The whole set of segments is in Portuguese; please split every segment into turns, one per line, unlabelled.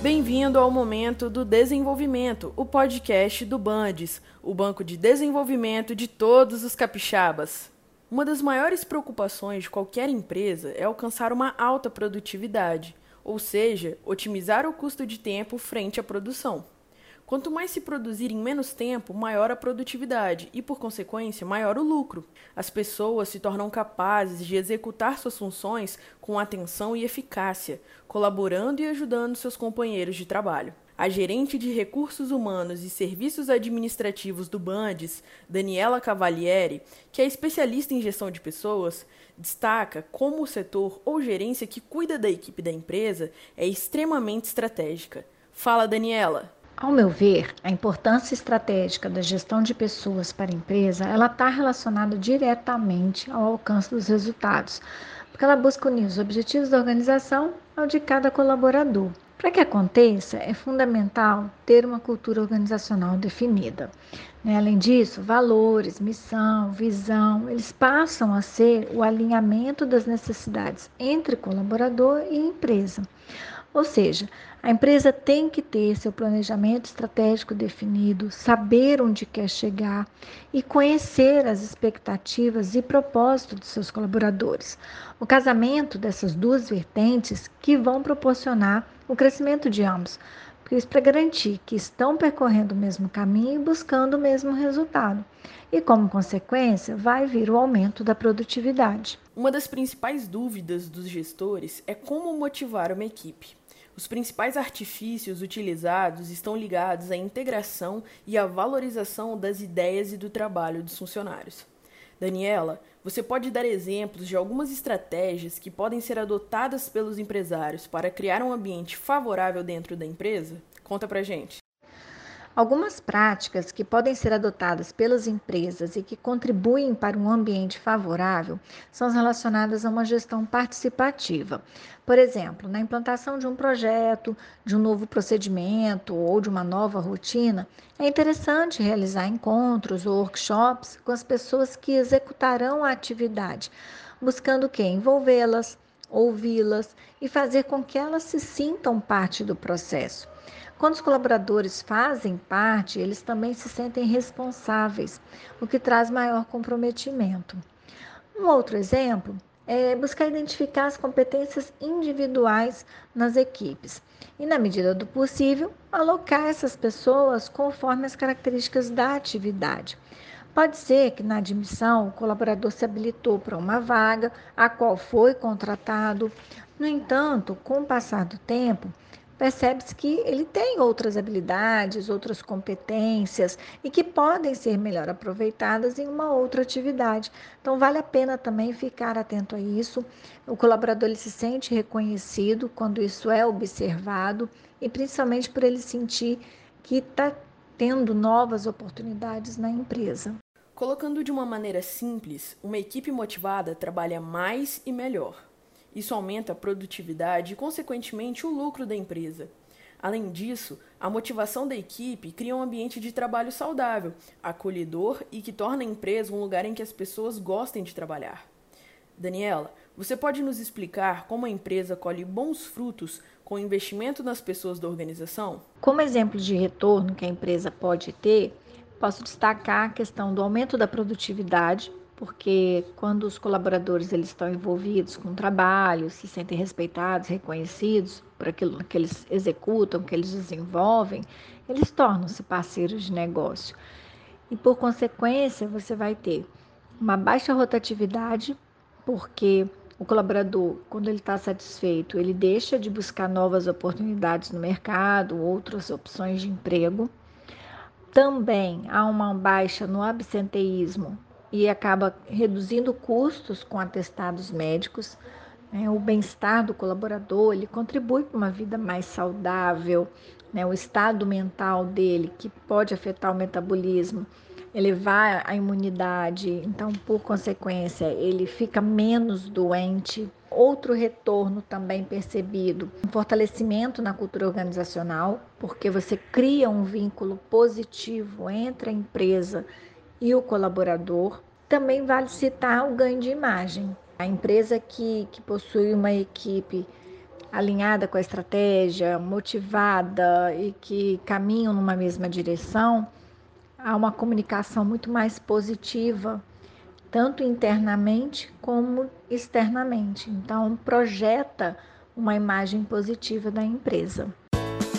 Bem-vindo ao Momento do Desenvolvimento, o podcast do Bandes, o banco de desenvolvimento de todos os capixabas. Uma das maiores preocupações de qualquer empresa é alcançar uma alta produtividade, ou seja, otimizar o custo de tempo frente à produção. Quanto mais se produzir em menos tempo, maior a produtividade e, por consequência, maior o lucro. As pessoas se tornam capazes de executar suas funções com atenção e eficácia, colaborando e ajudando seus companheiros de trabalho. A gerente de recursos humanos e serviços administrativos do Bandes, Daniela Cavalieri, que é especialista em gestão de pessoas, destaca como o setor ou gerência que cuida da equipe da empresa é extremamente estratégica. Fala, Daniela!
Ao meu ver, a importância estratégica da gestão de pessoas para a empresa, ela está relacionada diretamente ao alcance dos resultados, porque ela busca unir os objetivos da organização ao de cada colaborador. Para que aconteça, é fundamental ter uma cultura organizacional definida. Né? Além disso, valores, missão, visão, eles passam a ser o alinhamento das necessidades entre colaborador e empresa. Ou seja, a empresa tem que ter seu planejamento estratégico definido, saber onde quer chegar e conhecer as expectativas e propósitos de seus colaboradores. O casamento dessas duas vertentes que vão proporcionar o crescimento de ambos, isso para garantir que estão percorrendo o mesmo caminho e buscando o mesmo resultado. E como consequência, vai vir o aumento da produtividade.
Uma das principais dúvidas dos gestores é como motivar uma equipe. Os principais artifícios utilizados estão ligados à integração e à valorização das ideias e do trabalho dos funcionários. Daniela, você pode dar exemplos de algumas estratégias que podem ser adotadas pelos empresários para criar um ambiente favorável dentro da empresa? Conta pra gente.
Algumas práticas que podem ser adotadas pelas empresas e que contribuem para um ambiente favorável são as relacionadas a uma gestão participativa. Por exemplo, na implantação de um projeto, de um novo procedimento ou de uma nova rotina, é interessante realizar encontros ou workshops com as pessoas que executarão a atividade, buscando que envolvê-las, ouvi-las e fazer com que elas se sintam parte do processo. Quando os colaboradores fazem parte, eles também se sentem responsáveis, o que traz maior comprometimento. Um outro exemplo é buscar identificar as competências individuais nas equipes e, na medida do possível, alocar essas pessoas conforme as características da atividade. Pode ser que na admissão o colaborador se habilitou para uma vaga a qual foi contratado. No entanto, com o passar do tempo, percebe-se que ele tem outras habilidades, outras competências e que podem ser melhor aproveitadas em uma outra atividade. Então, vale a pena também ficar atento a isso. O colaborador ele se sente reconhecido quando isso é observado e principalmente por ele sentir que está tendo novas oportunidades na empresa.
Colocando de uma maneira simples, uma equipe motivada trabalha mais e melhor. Isso aumenta a produtividade e, consequentemente, o lucro da empresa. Além disso, a motivação da equipe cria um ambiente de trabalho saudável, acolhedor e que torna a empresa um lugar em que as pessoas gostem de trabalhar. Daniela, você pode nos explicar como a empresa colhe bons frutos com o investimento nas pessoas da organização?
Como exemplo de retorno que a empresa pode ter, posso destacar a questão do aumento da produtividade, porque quando os colaboradores eles estão envolvidos com o trabalho, se sentem respeitados, reconhecidos por aquilo que eles executam, que eles desenvolvem, eles tornam-se parceiros de negócio. E por consequência, você vai ter uma baixa rotatividade, porque o colaborador, quando ele está satisfeito, ele deixa de buscar novas oportunidades no mercado, outras opções de emprego. Também há uma baixa no absenteísmo, e acaba reduzindo custos com atestados médicos. Né? O bem-estar do colaborador ele contribui para uma vida mais saudável, né? o estado mental dele, que pode afetar o metabolismo, elevar a imunidade, então, por consequência, ele fica menos doente. Outro retorno também percebido, um fortalecimento na cultura organizacional, porque você cria um vínculo positivo entre a empresa e o colaborador. Também vale citar o ganho de imagem. A empresa que, que possui uma equipe alinhada com a estratégia, motivada e que caminham numa mesma direção, há uma comunicação muito mais positiva, tanto internamente como externamente. Então, projeta uma imagem positiva da empresa.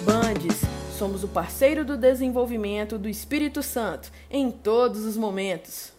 Bandes, somos o parceiro do desenvolvimento do Espírito Santo em todos os momentos.